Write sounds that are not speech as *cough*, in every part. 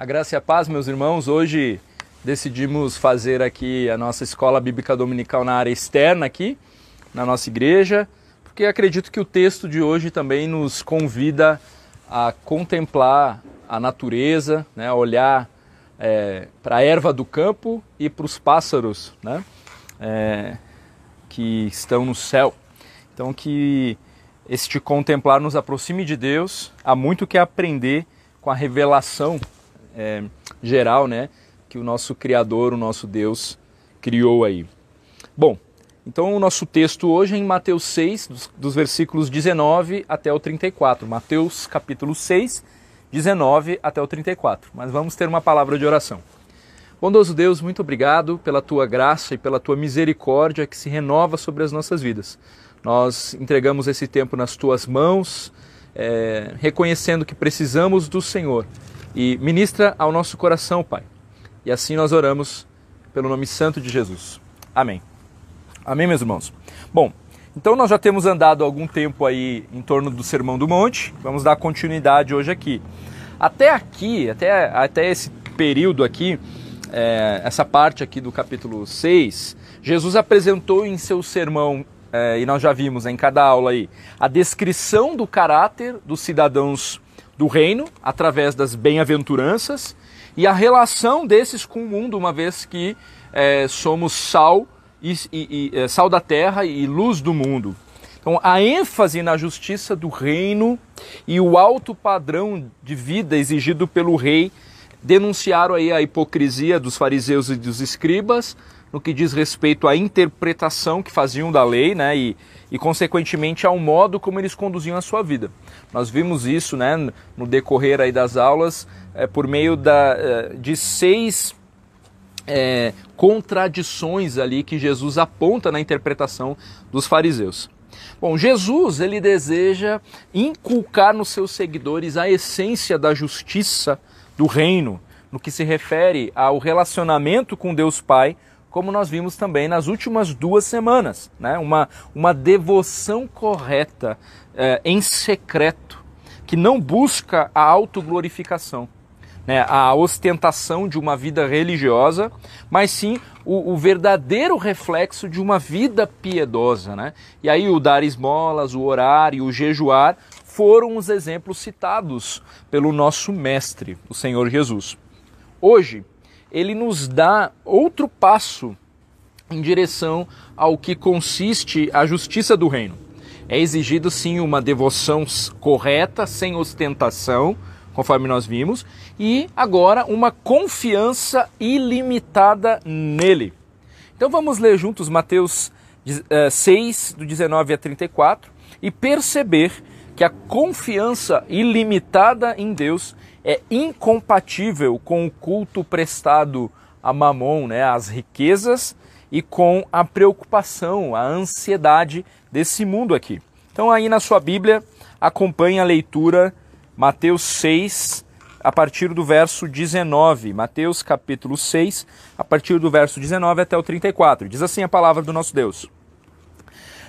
A graça e a paz, meus irmãos. Hoje decidimos fazer aqui a nossa escola bíblica dominical na área externa aqui, na nossa igreja, porque acredito que o texto de hoje também nos convida a contemplar a natureza, né, a olhar é, para a erva do campo e para os pássaros né, é, que estão no céu. Então que este contemplar nos aproxime de Deus, há muito que aprender com a revelação é, geral, né, que o nosso Criador, o nosso Deus, criou aí. Bom, então o nosso texto hoje é em Mateus 6, dos, dos versículos 19 até o 34. Mateus capítulo 6, 19 até o 34. Mas vamos ter uma palavra de oração. Bondoso Deus, muito obrigado pela tua graça e pela tua misericórdia que se renova sobre as nossas vidas. Nós entregamos esse tempo nas tuas mãos, é, reconhecendo que precisamos do Senhor e ministra ao nosso coração, Pai. E assim nós oramos pelo nome santo de Jesus. Amém. Amém, meus irmãos. Bom, então nós já temos andado algum tempo aí em torno do Sermão do Monte. Vamos dar continuidade hoje aqui. Até aqui, até, até esse período aqui, é, essa parte aqui do capítulo 6, Jesus apresentou em seu sermão, é, e nós já vimos em cada aula aí, a descrição do caráter dos cidadãos do reino através das bem-aventuranças e a relação desses com o mundo, uma vez que é, somos sal e, e, e, é, sal da terra e luz do mundo. Então, a ênfase na justiça do reino e o alto padrão de vida exigido pelo rei denunciaram aí a hipocrisia dos fariseus e dos escribas no que diz respeito à interpretação que faziam da lei, né, e, e consequentemente ao modo como eles conduziam a sua vida. Nós vimos isso, né, no decorrer aí das aulas, é, por meio da, é, de seis é, contradições ali que Jesus aponta na interpretação dos fariseus. Bom, Jesus ele deseja inculcar nos seus seguidores a essência da justiça do reino, no que se refere ao relacionamento com Deus Pai como nós vimos também nas últimas duas semanas, né? uma, uma devoção correta é, em secreto, que não busca a autoglorificação, né? a ostentação de uma vida religiosa, mas sim o, o, verdadeiro reflexo de uma vida piedosa. Né? E aí o dar esmolas, o orar e o jejuar foram os exemplos citados pelo nosso Mestre, o Senhor Jesus. Hoje, ele nos dá outro passo em direção ao que consiste a justiça do reino. É exigido sim uma devoção correta, sem ostentação, conforme nós vimos, e agora uma confiança ilimitada nele. Então vamos ler juntos Mateus 6, eh, do 19 a 34, e perceber que a confiança ilimitada em Deus é incompatível com o culto prestado a Mamon, né, às riquezas, e com a preocupação, a ansiedade desse mundo aqui. Então, aí na sua Bíblia, acompanhe a leitura Mateus 6, a partir do verso 19. Mateus capítulo 6, a partir do verso 19 até o 34. Diz assim a palavra do nosso Deus: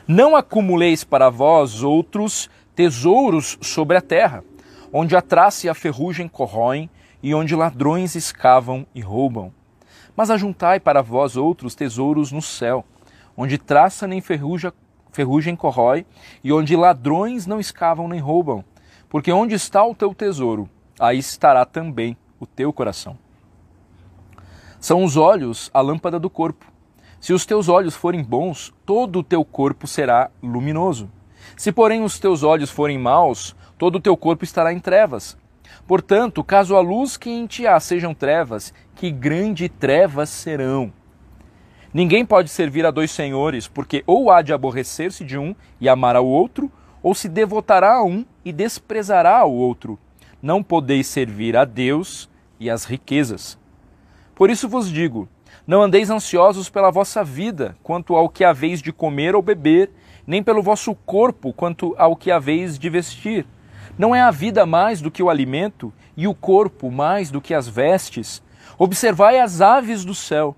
Não acumuleis para vós outros tesouros sobre a terra onde a traça e a ferrugem corroem, e onde ladrões escavam e roubam. Mas ajuntai para vós outros tesouros no céu, onde traça nem ferruja, ferrugem corrói, e onde ladrões não escavam nem roubam. Porque onde está o teu tesouro, aí estará também o teu coração. São os olhos a lâmpada do corpo. Se os teus olhos forem bons, todo o teu corpo será luminoso. Se, porém, os teus olhos forem maus, todo o teu corpo estará em trevas. Portanto, caso a luz que em ti há sejam trevas, que grande trevas serão. Ninguém pode servir a dois senhores, porque ou há de aborrecer-se de um e amar ao outro, ou se devotará a um e desprezará ao outro. Não podeis servir a Deus e às riquezas. Por isso vos digo: não andeis ansiosos pela vossa vida, quanto ao que haveis de comer ou beber, nem pelo vosso corpo, quanto ao que haveis de vestir. Não é a vida mais do que o alimento e o corpo mais do que as vestes? Observai as aves do céu.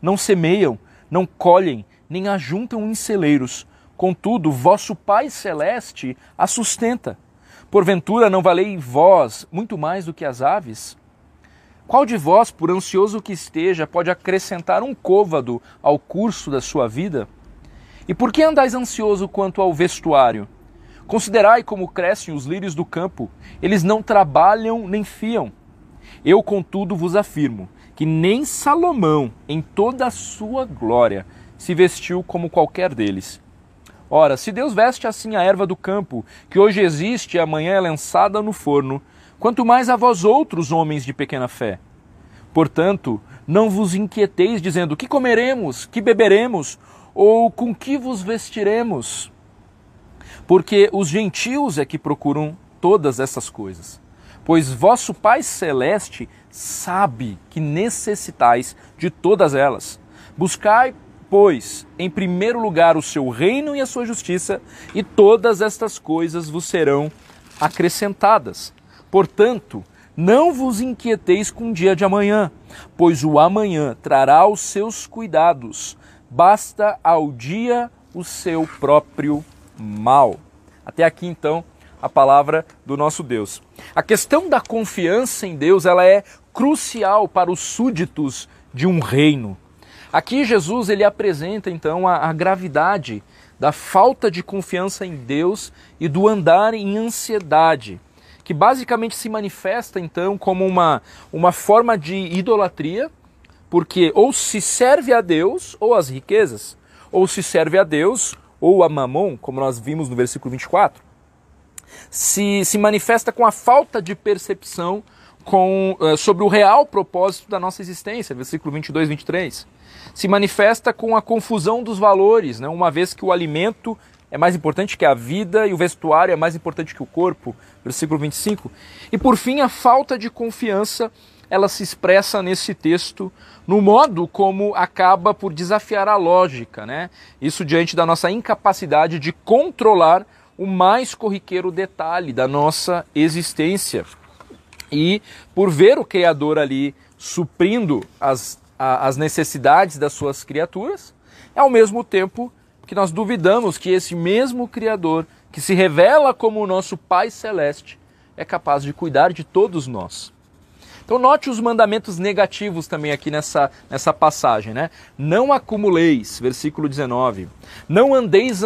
Não semeiam, não colhem, nem ajuntam em celeiros. Contudo, vosso Pai Celeste a sustenta. Porventura não valei vós muito mais do que as aves? Qual de vós, por ansioso que esteja, pode acrescentar um côvado ao curso da sua vida? E por que andais ansioso quanto ao vestuário? Considerai como crescem os lírios do campo, eles não trabalham nem fiam. Eu, contudo, vos afirmo que nem Salomão, em toda a sua glória, se vestiu como qualquer deles. Ora, se Deus veste assim a erva do campo, que hoje existe e amanhã é lançada no forno, quanto mais a vós outros, homens de pequena fé. Portanto, não vos inquieteis dizendo: que comeremos, que beberemos, ou com que vos vestiremos? Porque os gentios é que procuram todas essas coisas. Pois vosso Pai Celeste sabe que necessitais de todas elas. Buscai, pois, em primeiro lugar o seu reino e a sua justiça, e todas estas coisas vos serão acrescentadas. Portanto, não vos inquieteis com o dia de amanhã, pois o amanhã trará os seus cuidados. Basta ao dia o seu próprio mal. Até aqui então a palavra do nosso Deus. A questão da confiança em Deus, ela é crucial para os súditos de um reino. Aqui Jesus ele apresenta então a, a gravidade da falta de confiança em Deus e do andar em ansiedade, que basicamente se manifesta então como uma, uma forma de idolatria, porque ou se serve a Deus ou as riquezas, ou se serve a Deus ou a mamon, como nós vimos no versículo 24. Se, se manifesta com a falta de percepção com, uh, sobre o real propósito da nossa existência, versículo 22, 23 se manifesta com a confusão dos valores, né? uma vez que o alimento é mais importante que a vida e o vestuário é mais importante que o corpo, versículo 25. E por fim, a falta de confiança, ela se expressa nesse texto no modo como acaba por desafiar a lógica, né? Isso diante da nossa incapacidade de controlar o mais corriqueiro detalhe da nossa existência. E por ver o Criador ali suprindo as a, as necessidades das suas criaturas, ao mesmo tempo que nós duvidamos que esse mesmo Criador, que se revela como o nosso Pai Celeste, é capaz de cuidar de todos nós. Então note os mandamentos negativos também aqui nessa, nessa passagem, né? Não acumuleis, versículo 19. Não andeis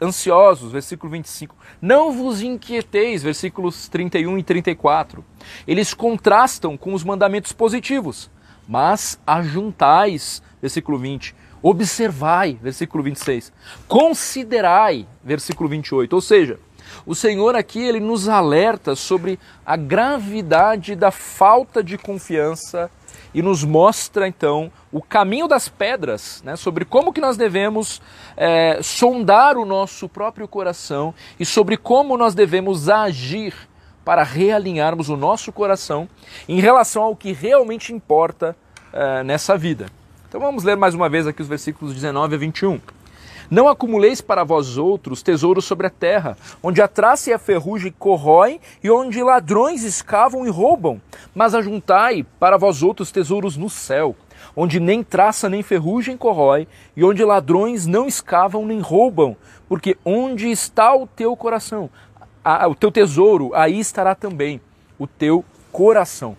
ansiosos, versículo 25. Não vos inquieteis, versículos 31 e 34. Eles contrastam com os mandamentos positivos mas ajuntais, versículo 20, observai, versículo 26, considerai, versículo 28. Ou seja, o Senhor aqui ele nos alerta sobre a gravidade da falta de confiança e nos mostra então o caminho das pedras, né, sobre como que nós devemos é, sondar o nosso próprio coração e sobre como nós devemos agir para realinharmos o nosso coração em relação ao que realmente importa uh, nessa vida. Então vamos ler mais uma vez aqui os versículos 19 a 21. Não acumuleis para vós outros tesouros sobre a terra, onde a traça e a ferrugem corroem e onde ladrões escavam e roubam, mas ajuntai para vós outros tesouros no céu, onde nem traça nem ferrugem corrói e onde ladrões não escavam nem roubam, porque onde está o teu coração, o teu tesouro, aí estará também o teu coração.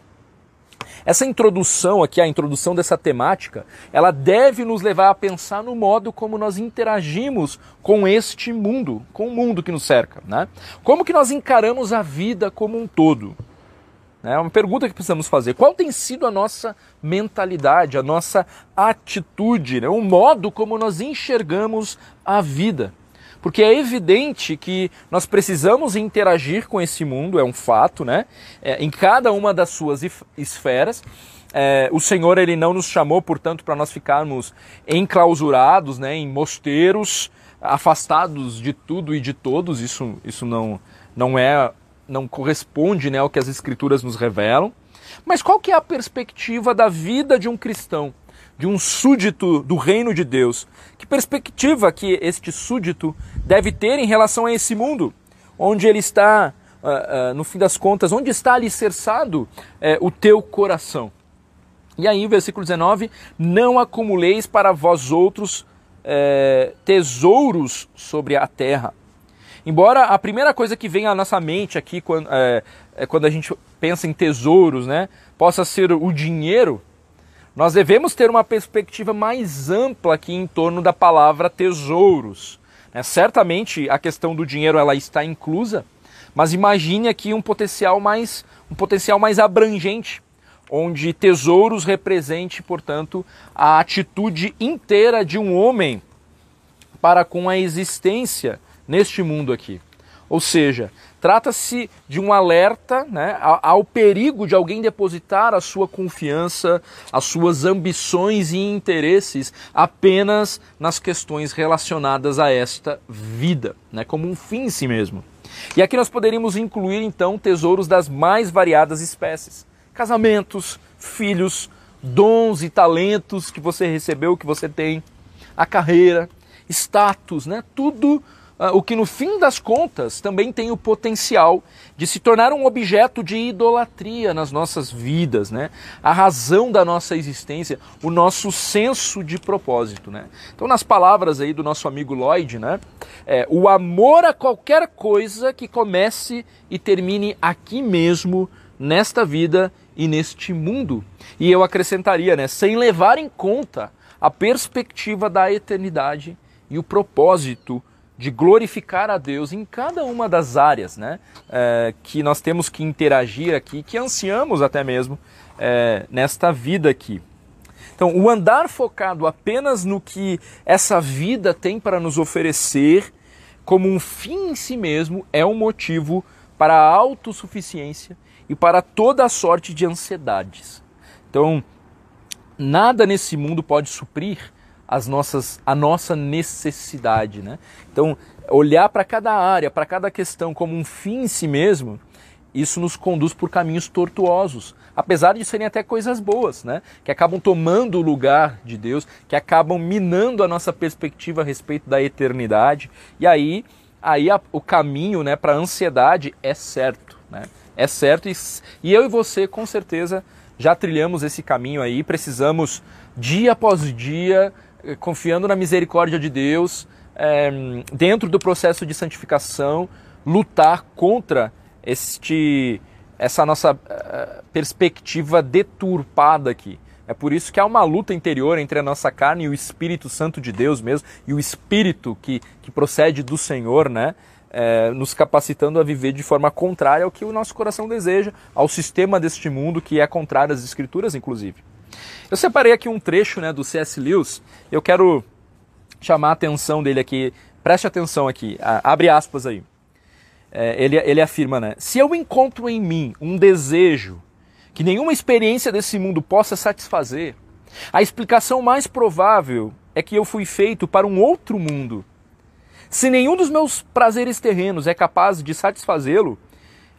Essa introdução aqui, a introdução dessa temática, ela deve nos levar a pensar no modo como nós interagimos com este mundo, com o mundo que nos cerca. Né? Como que nós encaramos a vida como um todo? É uma pergunta que precisamos fazer. Qual tem sido a nossa mentalidade, a nossa atitude, né? o modo como nós enxergamos a vida? Porque é evidente que nós precisamos interagir com esse mundo, é um fato, né? É, em cada uma das suas esferas. É, o Senhor ele não nos chamou, portanto, para nós ficarmos enclausurados, né, em mosteiros, afastados de tudo e de todos. Isso, isso não, não é, não corresponde, né, ao que as Escrituras nos revelam. Mas qual que é a perspectiva da vida de um cristão? De um súdito do reino de Deus. Que perspectiva que este súdito deve ter em relação a esse mundo, onde ele está uh, uh, no fim das contas, onde está alicerçado uh, o teu coração? E aí, versículo 19: Não acumuleis para vós outros eh, tesouros sobre a terra. Embora a primeira coisa que vem à nossa mente aqui quando, é, é quando a gente pensa em tesouros, né, possa ser o dinheiro, nós devemos ter uma perspectiva mais ampla aqui em torno da palavra tesouros. Né? Certamente a questão do dinheiro ela está inclusa, mas imagine aqui um potencial mais, um potencial mais abrangente, onde tesouros represente, portanto, a atitude inteira de um homem para com a existência neste mundo aqui. Ou seja, trata-se de um alerta né, ao perigo de alguém depositar a sua confiança, as suas ambições e interesses apenas nas questões relacionadas a esta vida, né, como um fim em si mesmo. E aqui nós poderíamos incluir então tesouros das mais variadas espécies: casamentos, filhos, dons e talentos que você recebeu, que você tem, a carreira, status, né? Tudo o que no fim das contas também tem o potencial de se tornar um objeto de idolatria nas nossas vidas, né? A razão da nossa existência, o nosso senso de propósito, né? Então, nas palavras aí do nosso amigo Lloyd, né? É, o amor a qualquer coisa que comece e termine aqui mesmo, nesta vida e neste mundo. E eu acrescentaria, né? Sem levar em conta a perspectiva da eternidade e o propósito de glorificar a Deus em cada uma das áreas né, é, que nós temos que interagir aqui, que ansiamos até mesmo é, nesta vida aqui. Então, o andar focado apenas no que essa vida tem para nos oferecer, como um fim em si mesmo, é um motivo para a autossuficiência e para toda a sorte de ansiedades. Então, nada nesse mundo pode suprir as nossas, a nossa necessidade. Né? Então, olhar para cada área, para cada questão como um fim em si mesmo, isso nos conduz por caminhos tortuosos, apesar de serem até coisas boas, né? que acabam tomando o lugar de Deus, que acabam minando a nossa perspectiva a respeito da eternidade. E aí, aí a, o caminho né, para a ansiedade é certo. Né? É certo, e, e eu e você, com certeza, já trilhamos esse caminho aí, precisamos, dia após dia, confiando na misericórdia de Deus, é, dentro do processo de santificação, lutar contra este, essa nossa uh, perspectiva deturpada aqui. É por isso que há uma luta interior entre a nossa carne e o Espírito Santo de Deus mesmo, e o Espírito que, que procede do Senhor, né? É, nos capacitando a viver de forma contrária ao que o nosso coração deseja, ao sistema deste mundo que é contrário às Escrituras, inclusive. Eu separei aqui um trecho né, do C.S. Lewis, eu quero chamar a atenção dele aqui, preste atenção aqui, abre aspas aí. É, ele, ele afirma, né? Se eu encontro em mim um desejo que nenhuma experiência desse mundo possa satisfazer, a explicação mais provável é que eu fui feito para um outro mundo. Se nenhum dos meus prazeres terrenos é capaz de satisfazê-lo,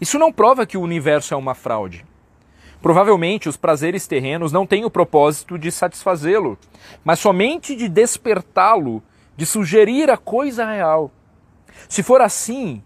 isso não prova que o universo é uma fraude. Provavelmente os prazeres terrenos não têm o propósito de satisfazê-lo, mas somente de despertá-lo, de sugerir a coisa real. Se for assim,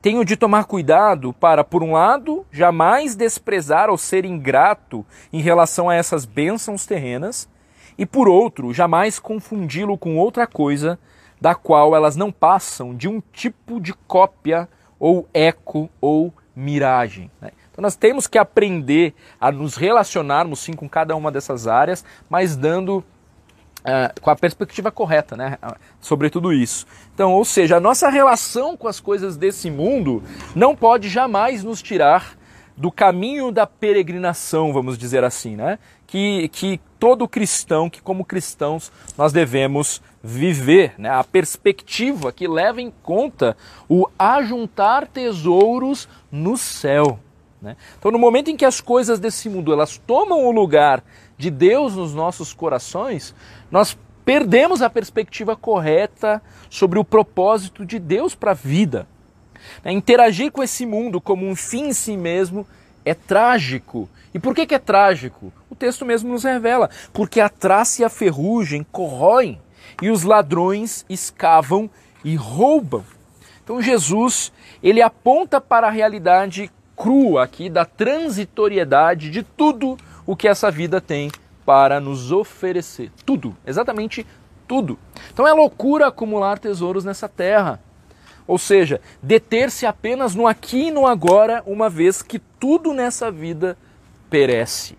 tenho de tomar cuidado para, por um lado, jamais desprezar ou ser ingrato em relação a essas bênçãos terrenas, e por outro, jamais confundi-lo com outra coisa da qual elas não passam de um tipo de cópia ou eco ou miragem. Né? Então nós temos que aprender a nos relacionarmos sim com cada uma dessas áreas, mas dando uh, com a perspectiva correta, né, sobre tudo isso. Então, ou seja, a nossa relação com as coisas desse mundo não pode jamais nos tirar do caminho da peregrinação, vamos dizer assim, né? Que, que todo cristão, que como cristãos nós devemos viver, né? A perspectiva que leva em conta o ajuntar tesouros no céu. Né? Então, no momento em que as coisas desse mundo elas tomam o lugar de Deus nos nossos corações, nós perdemos a perspectiva correta sobre o propósito de Deus para a vida. Né? Interagir com esse mundo como um fim em si mesmo é trágico. E por que, que é trágico? O texto mesmo nos revela. Porque a traça e a ferrugem corroem e os ladrões escavam e roubam. Então Jesus, ele aponta para a realidade crua aqui da transitoriedade de tudo o que essa vida tem para nos oferecer. Tudo, exatamente tudo. Então é loucura acumular tesouros nessa terra. Ou seja, deter-se apenas no aqui e no agora, uma vez que tudo nessa vida perece.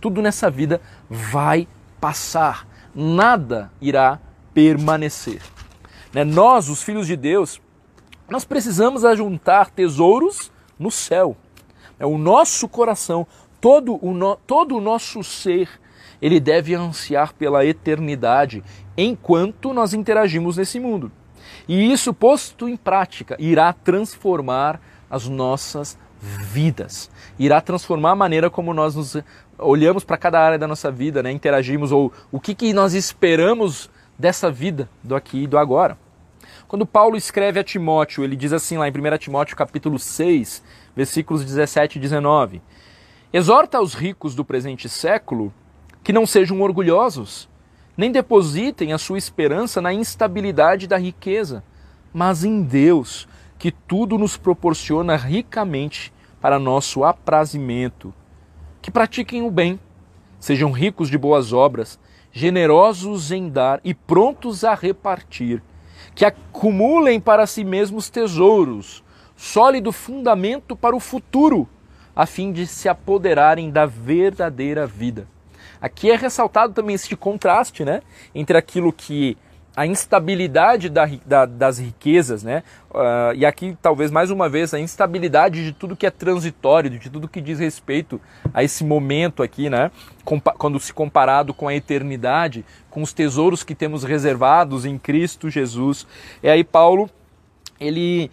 Tudo nessa vida vai passar. Nada irá permanecer. Né? Nós, os filhos de Deus, nós precisamos ajuntar tesouros no céu. É o nosso coração, todo o, no, todo o nosso ser, ele deve ansiar pela eternidade enquanto nós interagimos nesse mundo. E isso, posto em prática, irá transformar as nossas vidas. Irá transformar a maneira como nós nos olhamos para cada área da nossa vida, né? interagimos, ou o que, que nós esperamos dessa vida, do aqui e do agora. Quando Paulo escreve a Timóteo, ele diz assim lá em 1 Timóteo capítulo 6, versículos 17 e 19: Exorta aos ricos do presente século que não sejam orgulhosos, nem depositem a sua esperança na instabilidade da riqueza, mas em Deus, que tudo nos proporciona ricamente para nosso aprazimento. Que pratiquem o bem, sejam ricos de boas obras, generosos em dar e prontos a repartir, que acumulem para si mesmos tesouros, sólido fundamento para o futuro, a fim de se apoderarem da verdadeira vida. Aqui é ressaltado também esse contraste né, entre aquilo que a instabilidade da, da, das riquezas, né? Uh, e aqui talvez mais uma vez a instabilidade de tudo que é transitório, de tudo que diz respeito a esse momento aqui, né? Compa quando se comparado com a eternidade, com os tesouros que temos reservados em Cristo Jesus. E aí Paulo ele,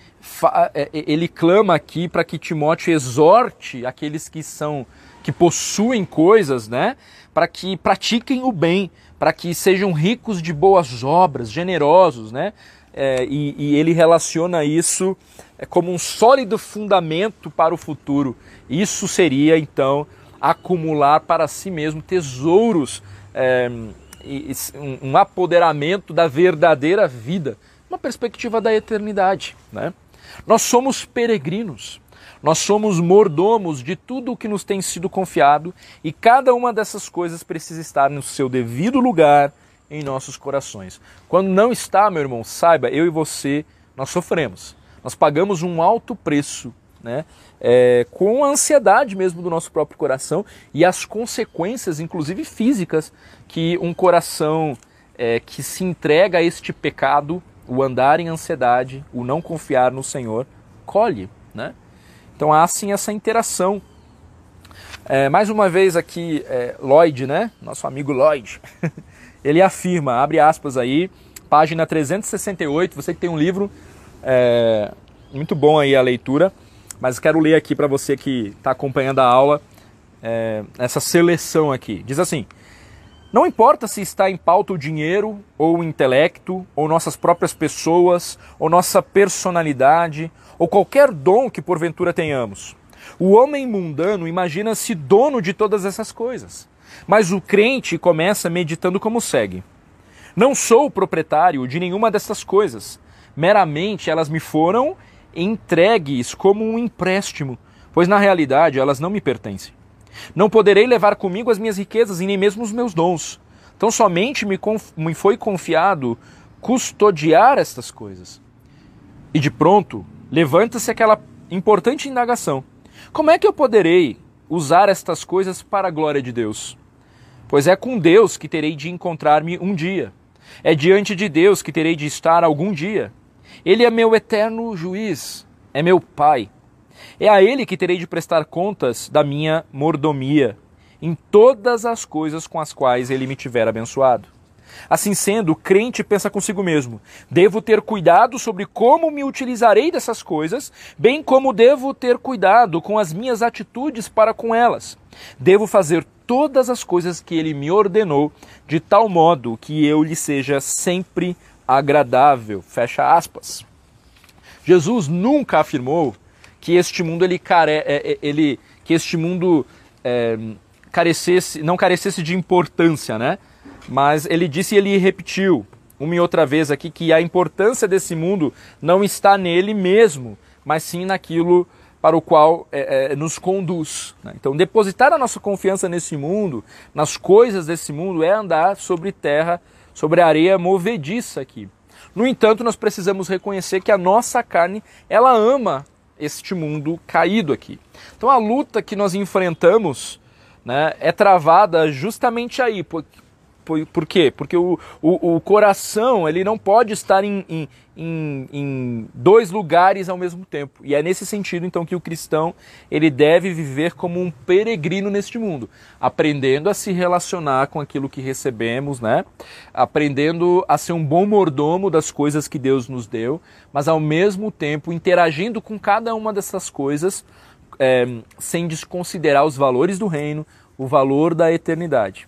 é, ele clama aqui para que Timóteo exorte aqueles que são que possuem coisas, né? para que pratiquem o bem, para que sejam ricos de boas obras, generosos, né? É, e, e, ele relaciona isso é, como um sólido fundamento para o futuro. Isso seria então acumular para si mesmo tesouros, é, um apoderamento da verdadeira vida, uma perspectiva da eternidade. Né? Nós somos peregrinos. Nós somos mordomos de tudo o que nos tem sido confiado e cada uma dessas coisas precisa estar no seu devido lugar em nossos corações. Quando não está, meu irmão, saiba, eu e você, nós sofremos. Nós pagamos um alto preço, né? É, com a ansiedade mesmo do nosso próprio coração e as consequências, inclusive físicas, que um coração é, que se entrega a este pecado, o andar em ansiedade, o não confiar no Senhor, colhe, né? Então há sim essa interação. É, mais uma vez aqui, é, Lloyd, né? Nosso amigo Lloyd, *laughs* ele afirma, abre aspas aí, página 368, você que tem um livro, é, muito bom aí a leitura, mas quero ler aqui para você que está acompanhando a aula, é, essa seleção aqui. Diz assim, não importa se está em pauta o dinheiro, ou o intelecto, ou nossas próprias pessoas, ou nossa personalidade, ou qualquer dom que porventura tenhamos. O homem mundano imagina-se dono de todas essas coisas. Mas o crente começa meditando como segue: Não sou proprietário de nenhuma dessas coisas. Meramente elas me foram entregues como um empréstimo, pois na realidade elas não me pertencem. Não poderei levar comigo as minhas riquezas e nem mesmo os meus dons. Então somente me, me foi confiado custodiar estas coisas. E de pronto levanta-se aquela importante indagação: como é que eu poderei usar estas coisas para a glória de Deus? Pois é com Deus que terei de encontrar-me um dia. É diante de Deus que terei de estar algum dia. Ele é meu eterno juiz, é meu Pai. É a Ele que terei de prestar contas da minha mordomia em todas as coisas com as quais Ele me tiver abençoado. Assim sendo, o crente pensa consigo mesmo: devo ter cuidado sobre como me utilizarei dessas coisas, bem como devo ter cuidado com as minhas atitudes para com elas. Devo fazer todas as coisas que ele me ordenou, de tal modo que eu lhe seja sempre agradável. Fecha aspas. Jesus nunca afirmou que este mundo ele, care, é, é, ele que este mundo é, carecesse, não carecesse de importância, né? Mas ele disse e ele repetiu uma e outra vez aqui que a importância desse mundo não está nele mesmo, mas sim naquilo para o qual é, é, nos conduz. Né? Então, depositar a nossa confiança nesse mundo, nas coisas desse mundo, é andar sobre terra, sobre areia movediça aqui. No entanto, nós precisamos reconhecer que a nossa carne, ela ama este mundo caído aqui. Então, a luta que nós enfrentamos né, é travada justamente aí, por, por quê? Porque o, o, o, coração ele não pode estar em, em, em, em, dois lugares ao mesmo tempo. E é nesse sentido, então, que o cristão ele deve viver como um peregrino neste mundo, aprendendo a se relacionar com aquilo que recebemos, né? aprendendo a ser um bom mordomo das coisas que Deus nos deu, mas ao mesmo tempo interagindo com cada uma dessas coisas é, sem desconsiderar os valores do reino, o valor da eternidade.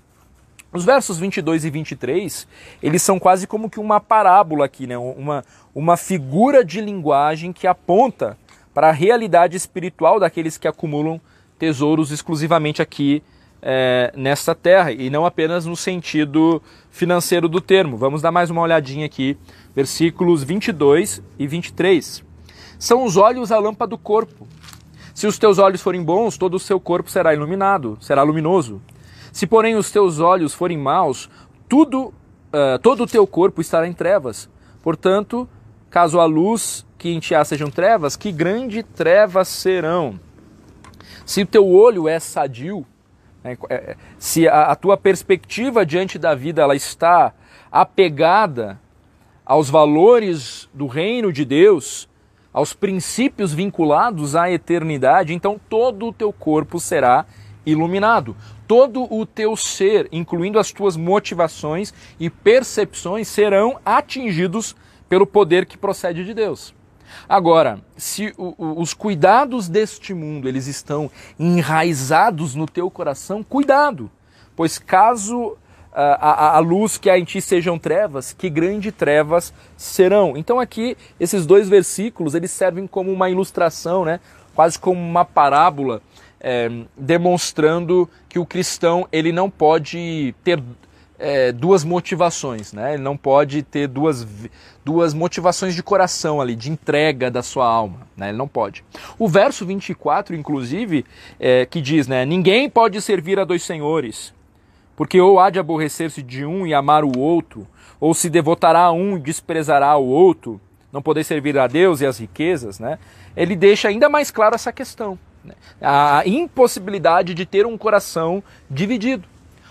Os versos 22 e 23, eles são quase como que uma parábola aqui, né? uma, uma figura de linguagem que aponta para a realidade espiritual daqueles que acumulam tesouros exclusivamente aqui é, nesta terra e não apenas no sentido financeiro do termo. Vamos dar mais uma olhadinha aqui, versículos 22 e 23. São os olhos a lâmpada do corpo. Se os teus olhos forem bons, todo o seu corpo será iluminado, será luminoso. Se, porém, os teus olhos forem maus, tudo, uh, todo o teu corpo estará em trevas. Portanto, caso a luz que em ti há sejam trevas, que grande trevas serão. Se o teu olho é sadio, né, é, se a, a tua perspectiva diante da vida ela está apegada aos valores do reino de Deus, aos princípios vinculados à eternidade, então todo o teu corpo será iluminado todo o teu ser, incluindo as tuas motivações e percepções, serão atingidos pelo poder que procede de Deus. Agora, se o, o, os cuidados deste mundo eles estão enraizados no teu coração, cuidado, pois caso a, a, a, luz que há em ti sejam trevas, que grande trevas serão. Então aqui esses dois versículos eles servem como uma ilustração, né? quase como uma parábola é, demonstrando que o cristão ele não pode ter é, duas motivações, né? Ele não pode ter duas, duas motivações de coração ali, de entrega da sua alma, né? Ele não pode. O verso 24, inclusive, é, que diz, né? Ninguém pode servir a dois senhores, porque ou há de aborrecer-se de um e amar o outro, ou se devotará a um e desprezará o outro, não poder servir a Deus e as riquezas, né? Ele deixa ainda mais claro essa questão. Né? A impossibilidade de ter um coração dividido.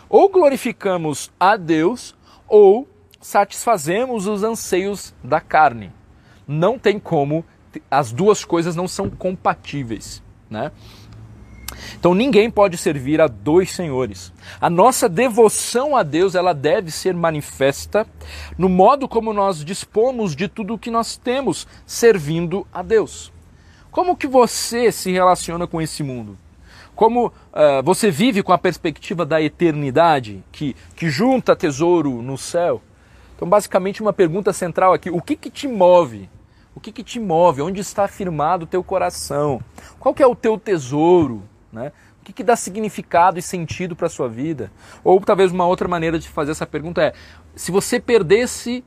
Ou glorificamos a Deus ou satisfazemos os anseios da carne. Não tem como, as duas coisas não são compatíveis. Né? Então ninguém pode servir a dois senhores. A nossa devoção a Deus ela deve ser manifesta no modo como nós dispomos de tudo o que nós temos servindo a Deus. Como que você se relaciona com esse mundo? Como uh, você vive com a perspectiva da eternidade, que, que junta tesouro no céu? Então, basicamente, uma pergunta central aqui: o que, que te move? O que, que te move? Onde está firmado o teu coração? Qual que é o teu tesouro? Né? O que, que dá significado e sentido para a sua vida? Ou talvez uma outra maneira de fazer essa pergunta é: se você perdesse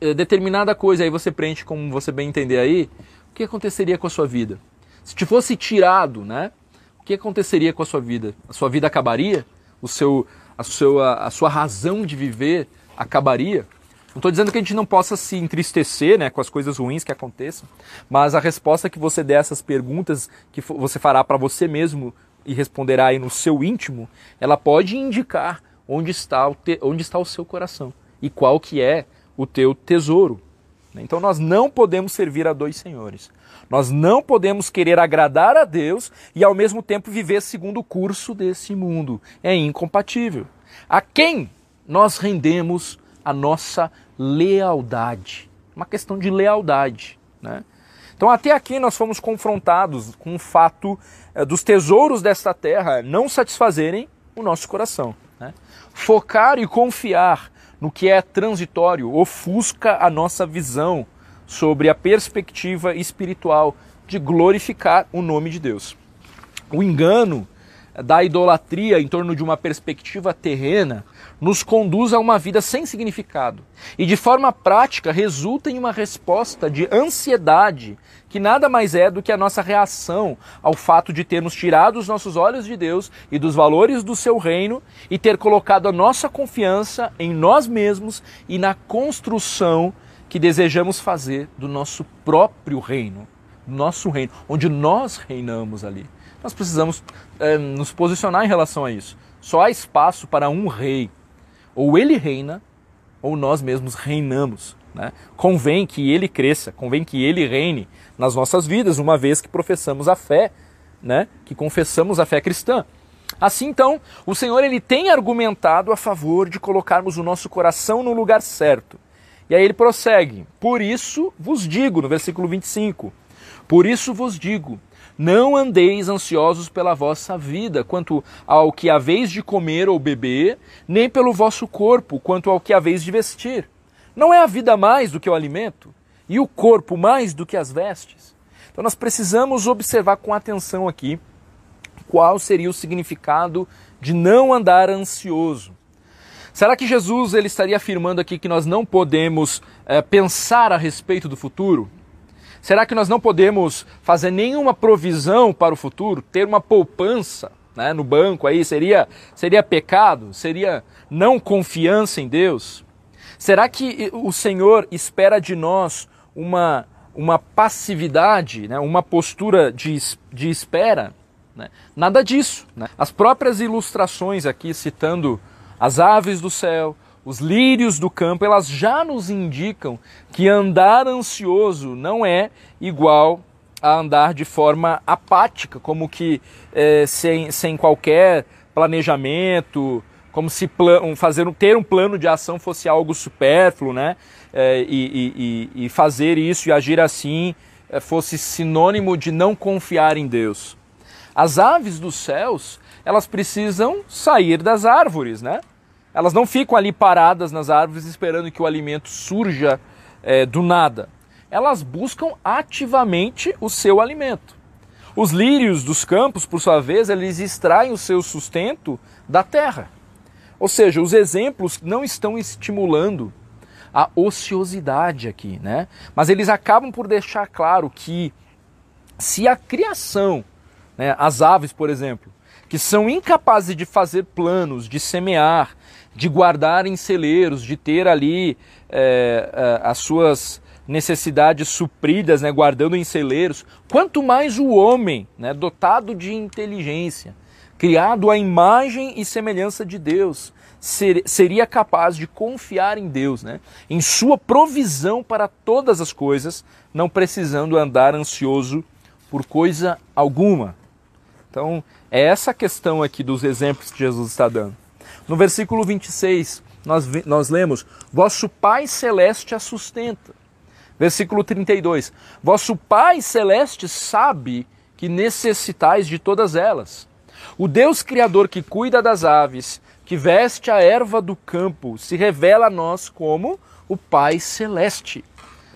eh, determinada coisa, aí você preenche como você bem entender aí, o que aconteceria com a sua vida? Se te fosse tirado, né? O que aconteceria com a sua vida? A sua vida acabaria? O seu, a, sua, a sua razão de viver acabaria? Não estou dizendo que a gente não possa se entristecer né, com as coisas ruins que aconteçam, mas a resposta que você der a essas perguntas que você fará para você mesmo e responderá aí no seu íntimo, ela pode indicar onde está o, te, onde está o seu coração e qual que é o teu tesouro. Né? Então nós não podemos servir a dois senhores. Nós não podemos querer agradar a Deus e ao mesmo tempo viver segundo o curso desse mundo. É incompatível. A quem nós rendemos a nossa lealdade? Uma questão de lealdade. Né? Então, até aqui nós fomos confrontados com o fato é, dos tesouros desta terra não satisfazerem o nosso coração. Né? Focar e confiar no que é transitório, ofusca a nossa visão sobre a perspectiva espiritual de glorificar o nome de Deus. O engano da idolatria em torno de uma perspectiva terrena nos conduz a uma vida sem significado e, de forma prática, resulta em uma resposta de ansiedade que nada mais é do que a nossa reação ao fato de termos tirado os nossos olhos de Deus e dos valores do seu reino e ter colocado a nossa confiança em nós mesmos e na construção que desejamos fazer do nosso próprio reino, nosso reino, onde nós reinamos ali. Nós precisamos é, nos posicionar em relação a isso. Só há espaço para um rei. Ou ele reina, ou nós mesmos reinamos. Né? Convém que ele cresça, convém que ele reine nas nossas vidas, uma vez que professamos a fé, né? que confessamos a fé cristã. Assim então, o Senhor ele tem argumentado a favor de colocarmos o nosso coração no lugar certo. E aí ele prossegue: Por isso vos digo, no versículo 25: Por isso vos digo, não andeis ansiosos pela vossa vida, quanto ao que haveis de comer ou beber, nem pelo vosso corpo, quanto ao que haveis de vestir. Não é a vida mais do que o alimento, e o corpo mais do que as vestes? Então nós precisamos observar com atenção aqui qual seria o significado de não andar ansioso. Será que Jesus ele estaria afirmando aqui que nós não podemos é, pensar a respeito do futuro? Será que nós não podemos fazer nenhuma provisão para o futuro, ter uma poupança né, no banco aí? Seria, seria pecado? Seria não confiança em Deus? Será que o Senhor espera de nós uma, uma passividade, né, uma postura de, de espera? Né? Nada disso. Né? As próprias ilustrações aqui, citando as aves do céu, os lírios do campo, elas já nos indicam que andar ansioso não é igual a andar de forma apática, como que é, sem, sem qualquer planejamento, como se plan fazer ter um plano de ação fosse algo supérfluo, né? É, e, e, e, fazer isso e agir assim é, fosse sinônimo de não confiar em Deus. As aves dos céus, elas precisam sair das árvores, né? Elas não ficam ali paradas nas árvores esperando que o alimento surja é, do nada. Elas buscam ativamente o seu alimento. Os lírios dos campos, por sua vez, eles extraem o seu sustento da terra. Ou seja, os exemplos não estão estimulando a ociosidade aqui, né? Mas eles acabam por deixar claro que se a criação, né, as aves, por exemplo, que são incapazes de fazer planos, de semear, de guardar em celeiros, de ter ali é, é, as suas necessidades supridas, né, guardando em celeiros, quanto mais o homem, né, dotado de inteligência, criado à imagem e semelhança de Deus, ser, seria capaz de confiar em Deus, né, em sua provisão para todas as coisas, não precisando andar ansioso por coisa alguma. Então, é essa questão aqui dos exemplos que Jesus está dando. No versículo 26, nós, nós lemos: Vosso Pai Celeste a sustenta. Versículo 32: Vosso Pai Celeste sabe que necessitais de todas elas. O Deus Criador que cuida das aves, que veste a erva do campo, se revela a nós como o Pai Celeste.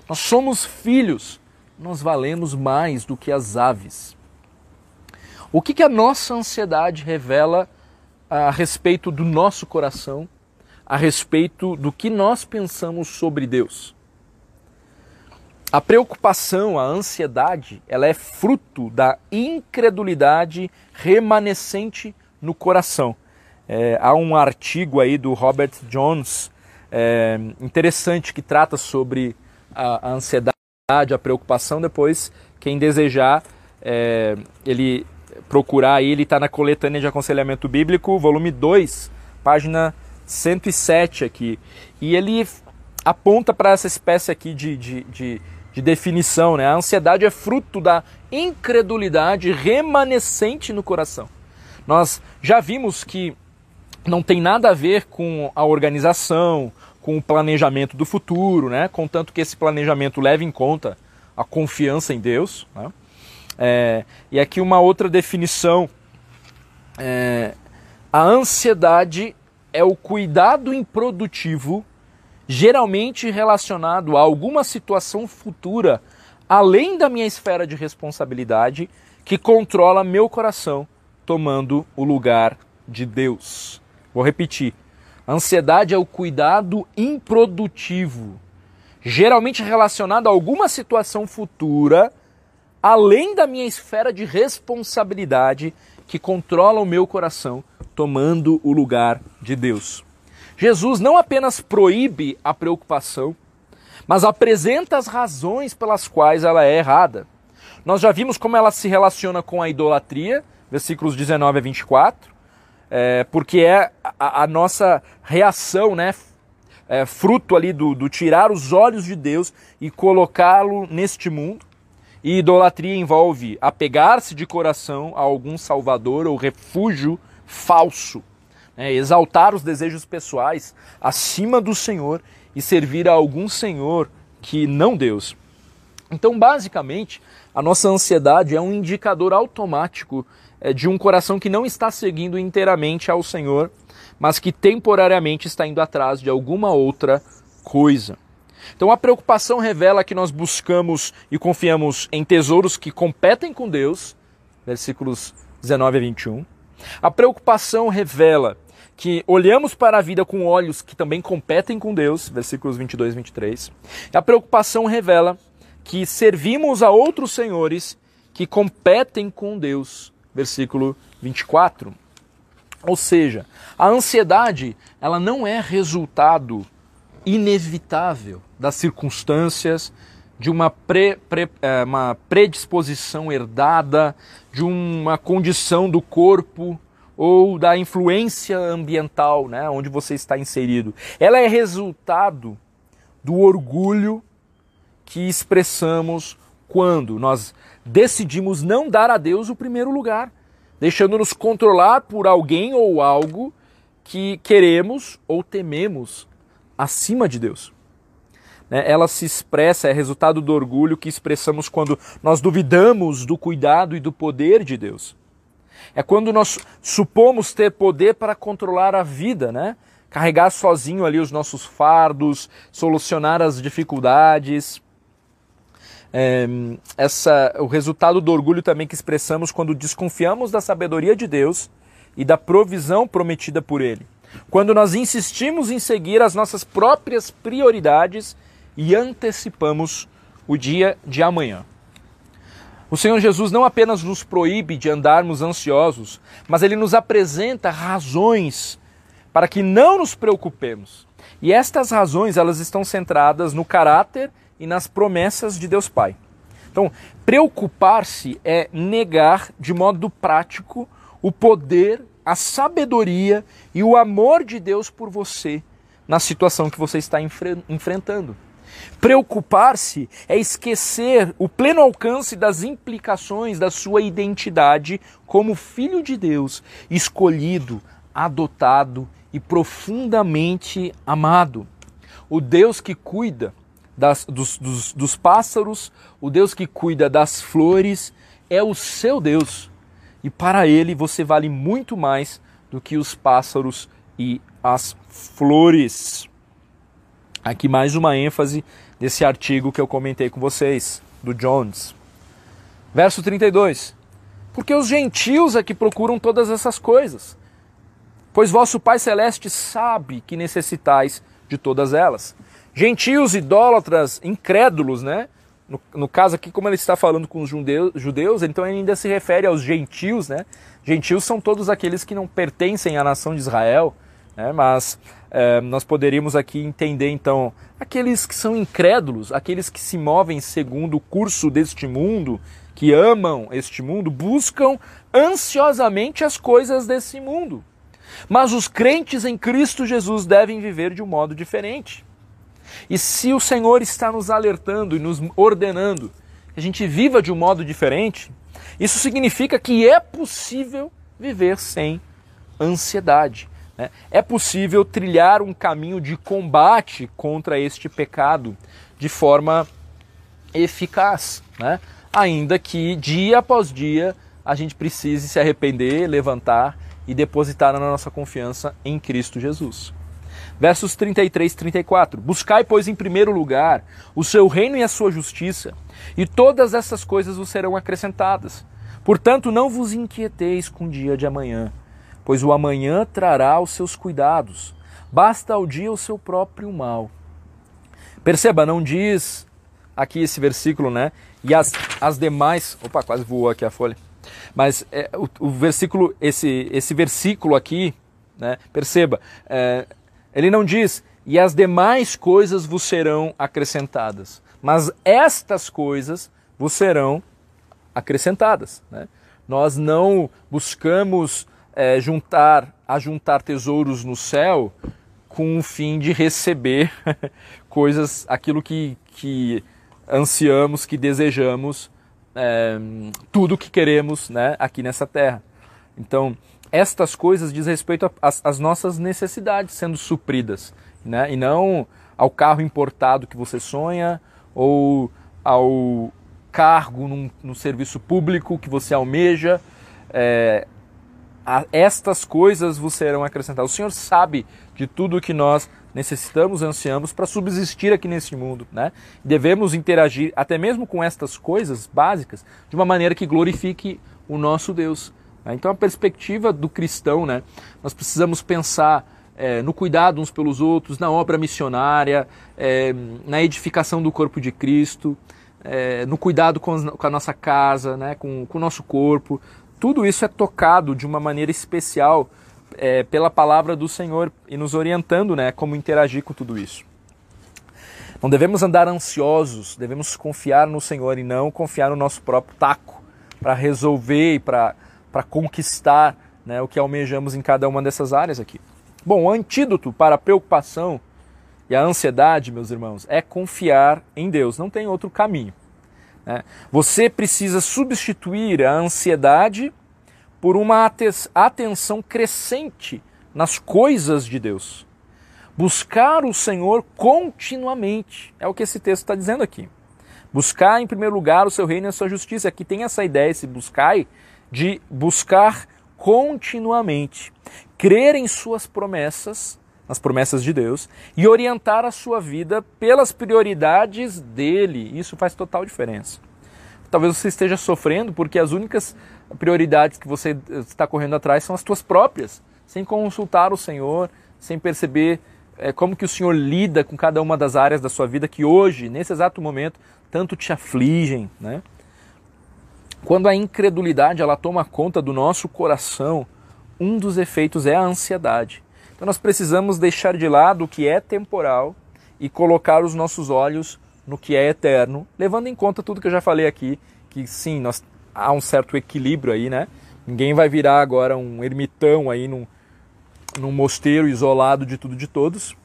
Nós somos filhos, nós valemos mais do que as aves. O que, que a nossa ansiedade revela a respeito do nosso coração, a respeito do que nós pensamos sobre Deus. A preocupação, a ansiedade, ela é fruto da incredulidade remanescente no coração. É, há um artigo aí do Robert Jones é, interessante que trata sobre a, a, ansiedade, a preocupação. Depois, quem desejar, é, ele procurar ele está na coletânea de aconselhamento bíblico, volume 2, página 107 aqui. E ele aponta para essa espécie aqui de, de, de, de, definição, né? A ansiedade é fruto da incredulidade remanescente no coração. Nós já vimos que não tem nada a ver com a organização, com o planejamento do futuro, né? Contanto que esse planejamento leve em conta a confiança em Deus, né? É, e aqui uma outra definição: é, a ansiedade é o cuidado improdutivo, geralmente relacionado a alguma situação futura, além da minha esfera de responsabilidade, que controla meu coração tomando o lugar de Deus. Vou repetir. Ansiedade é o cuidado improdutivo, geralmente relacionado a alguma situação futura, além da minha esfera de responsabilidade que controla o meu coração, tomando o lugar de Deus. Jesus não apenas proíbe a preocupação, mas apresenta as razões pelas quais ela é errada. Nós já vimos como ela se relaciona com a idolatria, versículos 19 a 24, é, porque é a, a, nossa reação, né? É, fruto ali do, do tirar os olhos de Deus e colocá-lo neste mundo. E idolatria envolve apegar-se de coração a algum salvador ou refúgio falso, né? exaltar os desejos pessoais acima do Senhor e servir a algum Senhor que não Deus. Então, basicamente, a nossa ansiedade é um indicador automático é, de um coração que não está seguindo inteiramente ao Senhor, mas que temporariamente está indo atrás de alguma outra coisa. Então a preocupação revela que nós buscamos e confiamos em tesouros que competem com Deus, versículos 19 a 21. A preocupação revela que olhamos para a vida com olhos que também competem com Deus, versículos 22 e 23. A preocupação revela que servimos a outros senhores que competem com Deus, versículo 24. Ou seja, a ansiedade, ela não é resultado inevitável das circunstâncias, de uma, pre, pre, é, uma predisposição herdada, de uma condição do corpo ou da influência ambiental, né, onde você está inserido. Ela é resultado do orgulho que expressamos quando nós decidimos não dar a Deus o primeiro lugar, deixando-nos controlar por alguém ou algo que queremos ou tememos acima de Deus. Né, ela se expressa, é resultado do orgulho que expressamos quando nós duvidamos do cuidado e do poder de Deus. É quando nós supomos ter poder para controlar a vida, né? Carregar sozinho ali os nossos fardos, solucionar as dificuldades é, essa, o resultado do orgulho também que expressamos quando desconfiamos da sabedoria de Deus e da provisão prometida por Ele. Quando nós insistimos em seguir as nossas próprias prioridades e antecipamos o dia de amanhã. O Senhor Jesus não apenas nos proíbe de andarmos ansiosos, mas ele nos apresenta razões para que não nos preocupemos. E estas razões, elas estão centradas no caráter e nas promessas de Deus Pai. Então, preocupar-se é negar de modo prático o poder, a sabedoria e o amor de Deus por você na situação que você está enfre enfrentando. Preocupar-se é esquecer o pleno alcance das implicações da sua identidade como filho de Deus, escolhido, adotado e profundamente amado. O Deus que cuida das, dos, dos, dos pássaros, o Deus que cuida das flores, é o seu Deus. E para ele você vale muito mais do que os pássaros e as flores. Aqui mais uma ênfase desse artigo que eu comentei com vocês, do Jones. Verso 32. Porque os gentios é que procuram todas essas coisas, pois vosso Pai Celeste sabe que necessitais de todas elas. Gentios, idólatras, incrédulos, né? No, no, caso aqui, como ele está falando com os judeus, judeus, então ele ainda se refere aos gentios, né? Gentios são todos aqueles que não pertencem à nação de Israel, né? mas é, nós poderíamos aqui entender então aqueles que são incrédulos, aqueles que se movem segundo o curso deste mundo, que amam este mundo, buscam ansiosamente as coisas desse mundo. Mas os crentes em Cristo Jesus devem viver de um modo diferente. E se o Senhor está nos alertando e nos ordenando que a gente viva de um modo diferente, isso significa que é possível viver sem ansiedade. Né? É possível trilhar um caminho de combate contra este pecado de forma eficaz, né? ainda que dia após dia a gente precise se arrepender, levantar e depositar a nossa confiança em Cristo Jesus. Versos 33 e 34. Buscai, pois, em primeiro lugar o seu reino e a sua justiça, e todas essas coisas vos serão acrescentadas. Portanto, não vos inquieteis com o dia de amanhã, pois o amanhã trará os seus cuidados. Basta ao dia o seu próprio mal. Perceba, não diz aqui esse versículo, né? E as, as demais. Opa, quase voou aqui a folha. Mas é, o, o, versículo, esse, esse versículo aqui, né? Perceba, é, ele não diz e as demais coisas vos serão acrescentadas, mas estas coisas vos serão acrescentadas. Né? Nós não buscamos é, juntar, tesouros no céu com o fim de receber *laughs* coisas, aquilo que, que ansiamos, que desejamos, é, tudo que queremos né, aqui nessa terra. Então, estas coisas diz respeito às nossas necessidades sendo supridas, né? e não ao carro importado que você sonha ou ao cargo no serviço público que você almeja. É, estas coisas vos serão acrescentadas. O Senhor sabe de tudo que nós necessitamos, ansiamos para subsistir aqui nesse mundo. Né? Devemos interagir até mesmo com estas coisas básicas de uma maneira que glorifique o nosso Deus. Né? Então, a perspectiva do cristão, né? nós precisamos pensar é, no cuidado uns pelos outros, na obra missionária, é, na edificação do corpo de Cristo, é, no cuidado com, com, a nossa casa, né, com, com, o nosso corpo. Tudo isso é tocado de uma maneira especial é, pela palavra do Senhor e nos orientando né, como interagir com tudo isso. Não devemos andar ansiosos, devemos confiar no Senhor e não confiar no nosso próprio taco para resolver e para conquistar né, o que almejamos em cada uma dessas áreas aqui. Bom, o antídoto para a preocupação e a ansiedade, meus irmãos, é confiar em Deus. Não tem outro caminho. Né? Você precisa substituir a ansiedade por uma atenção crescente nas coisas de Deus. Buscar o Senhor continuamente. É o que esse texto está dizendo aqui. Buscar em primeiro lugar o seu reino e a sua justiça. Aqui tem essa ideia, esse buscai, de buscar continuamente crer em suas promessas, nas promessas de Deus, e orientar a sua vida pelas prioridades dele. Isso faz total diferença. Talvez você esteja sofrendo porque as únicas prioridades que você está correndo atrás são as tuas próprias, sem consultar o Senhor, sem perceber é, como que o Senhor lida com cada uma das áreas da sua vida que hoje, nesse exato momento, tanto te afligem, né? Quando a incredulidade ela toma conta do nosso coração, um dos efeitos é a ansiedade. Então nós precisamos deixar de lado o que é temporal e colocar os nossos olhos no que é eterno, levando em conta tudo que eu já falei aqui, que sim, nós, há um certo equilíbrio aí, né? Ninguém vai virar agora um ermitão aí num, num mosteiro isolado de tudo de todos,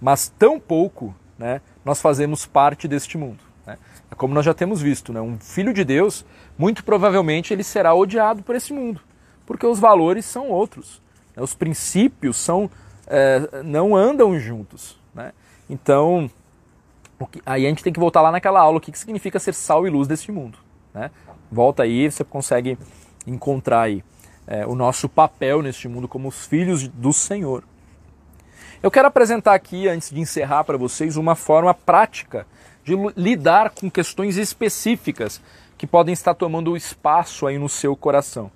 mas tão pouco né, nós fazemos parte deste mundo. Né? É como nós já temos visto, né? um filho de Deus, muito provavelmente ele será odiado por esse mundo porque os valores são outros. Né? Os princípios são, é, não andam juntos. Né? Então, que, aí a gente tem que voltar lá naquela aula, o que, que significa ser sal e luz deste mundo. Né? Volta aí, você consegue encontrar aí é, o nosso papel neste mundo como os filhos do Senhor. Eu quero apresentar aqui, antes de encerrar para vocês, uma forma prática de lidar com questões específicas que podem estar tomando espaço aí no seu coração.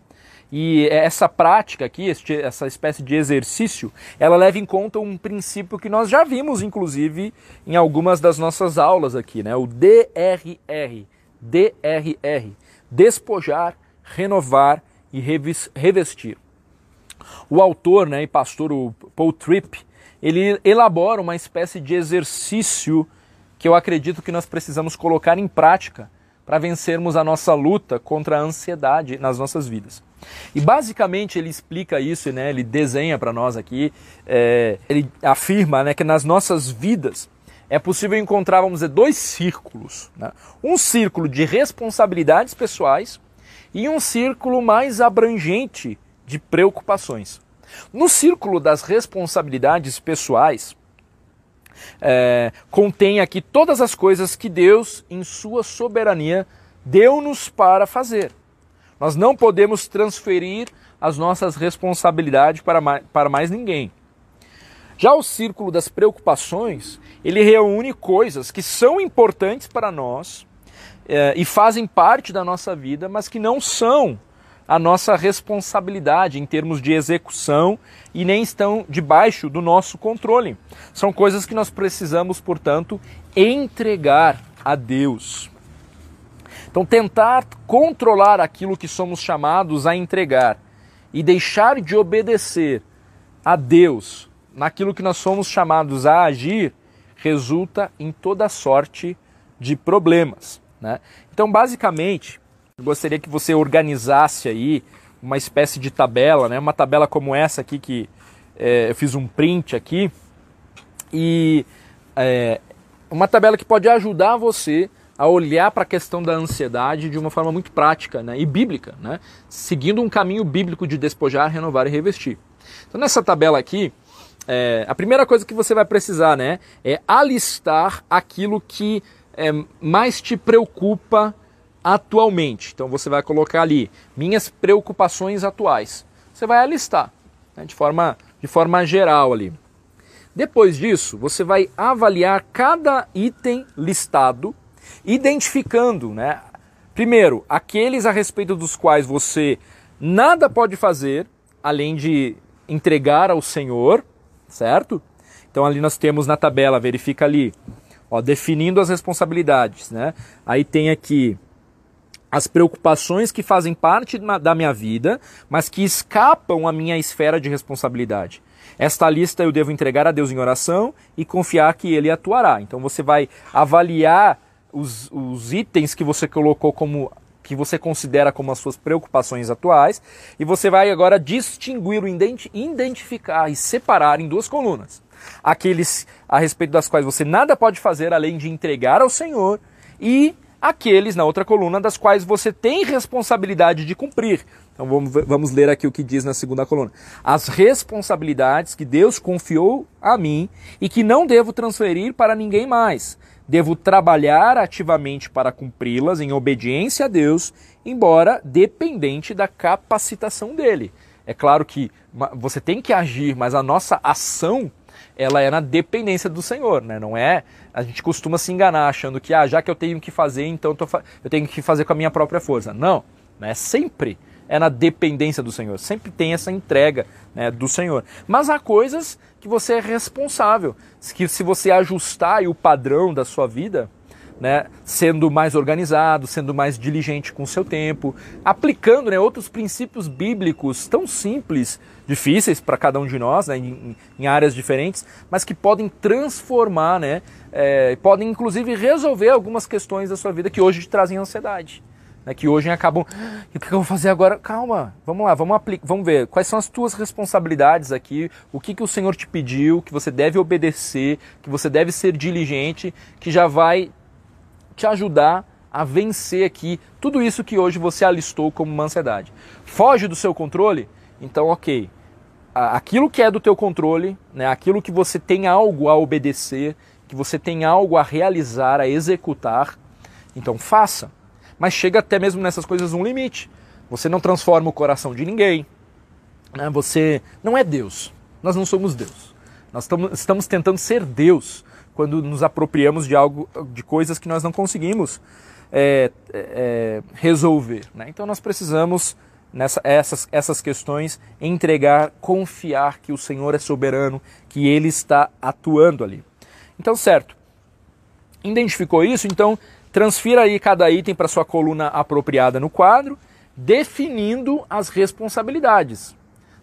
E essa prática aqui, essa espécie de exercício, ela leva em conta um princípio que nós já vimos, inclusive, em algumas das nossas aulas aqui, né? O DRR. DRR. Despojar, renovar e revestir. O autor né, e pastor o Paul Tripp, ele elabora uma espécie de exercício que eu acredito que nós precisamos colocar em prática para vencermos a nossa luta contra a ansiedade nas nossas vidas. E basicamente ele explica isso, né? ele desenha para nós aqui, é, ele afirma né, que nas nossas vidas é possível encontrar, vamos dizer, dois círculos. Né? Um círculo de responsabilidades pessoais e um círculo mais abrangente de preocupações. No círculo das responsabilidades pessoais, é, contém aqui todas as coisas que Deus, em sua soberania, deu-nos para fazer. Nós não podemos transferir as nossas responsabilidades para mais, para mais ninguém. Já o círculo das preocupações, ele reúne coisas que são importantes para nós é, e fazem parte da nossa vida, mas que não são a nossa responsabilidade em termos de execução e nem estão debaixo do nosso controle. São coisas que nós precisamos, portanto, entregar a Deus. Então, tentar controlar aquilo que somos chamados a entregar e deixar de obedecer a Deus naquilo que nós somos chamados a agir resulta em toda sorte de problemas. Né? Então, basicamente, eu gostaria que você organizasse aí uma espécie de tabela, né? uma tabela como essa aqui que é, eu fiz um print aqui e é, uma tabela que pode ajudar você a olhar para a questão da ansiedade de uma forma muito prática né? e bíblica, né? seguindo um caminho bíblico de despojar, renovar e revestir. Então nessa tabela aqui, é, a primeira coisa que você vai precisar né, é alistar aquilo que é, mais te preocupa atualmente. Então você vai colocar ali minhas preocupações atuais. Você vai alistar né, de, forma, de forma geral ali. Depois disso, você vai avaliar cada item listado, identificando, né, primeiro, aqueles a respeito dos quais você nada pode fazer além de entregar ao Senhor, certo? Então ali nós temos na tabela, verifica ali, ó, definindo as responsabilidades, né? Aí tem aqui as preocupações que fazem parte da minha vida, mas que escapam à minha esfera de responsabilidade. Esta lista eu devo entregar a Deus em oração e confiar que Ele atuará. Então você vai avaliar os, os itens que você colocou como que você considera como as suas preocupações atuais e você vai agora distinguir, identificar e separar em duas colunas. Aqueles a respeito das quais você nada pode fazer além de entregar ao Senhor e aqueles na outra coluna das quais você tem responsabilidade de cumprir. Então vamos, vamos ler aqui o que diz na segunda coluna. As responsabilidades que Deus confiou a mim e que não devo transferir para ninguém mais. Devo trabalhar ativamente para cumpri-las em obediência a Deus, embora dependente da capacitação dele. É claro que você tem que agir, mas a nossa ação ela é na dependência do Senhor, né? Não é a gente costuma se enganar achando que ah, já que eu tenho que fazer, então eu tenho que fazer com a minha própria força. Não, né? Sempre é na dependência do Senhor. Sempre tem essa entrega né, do Senhor. Mas há coisas que você é responsável, que se você ajustar o padrão da sua vida, né, sendo mais organizado, sendo mais diligente com o seu tempo, aplicando né, outros princípios bíblicos tão simples, difíceis para cada um de nós, né, em, em, áreas diferentes, mas que podem transformar, né, é, podem inclusive resolver algumas questões da sua vida que hoje te trazem ansiedade. Né, que hoje acabam. O que eu vou fazer agora? Calma, vamos lá, vamos aplicar, vamos ver quais são as tuas responsabilidades aqui, o que, que o Senhor te pediu, que você deve obedecer, que você deve ser diligente, que já vai te ajudar a vencer aqui tudo isso que hoje você alistou como uma ansiedade. Foge do seu controle? Então, ok. Aquilo que é do teu controle, né, aquilo que você tem algo a obedecer, que você tem algo a realizar, a executar, então faça. Mas chega até mesmo nessas coisas um limite. Você não transforma o coração de ninguém. Né? Você não é Deus. Nós não somos Deus. Nós estamos tentando ser Deus quando nos apropriamos de algo, de coisas que nós não conseguimos é, é, resolver. Né? Então nós precisamos nessa essas, essas questões entregar, confiar que o Senhor é soberano, que Ele está atuando ali. Então certo. Identificou isso? Então transfira aí cada item para sua coluna apropriada no quadro, definindo as responsabilidades.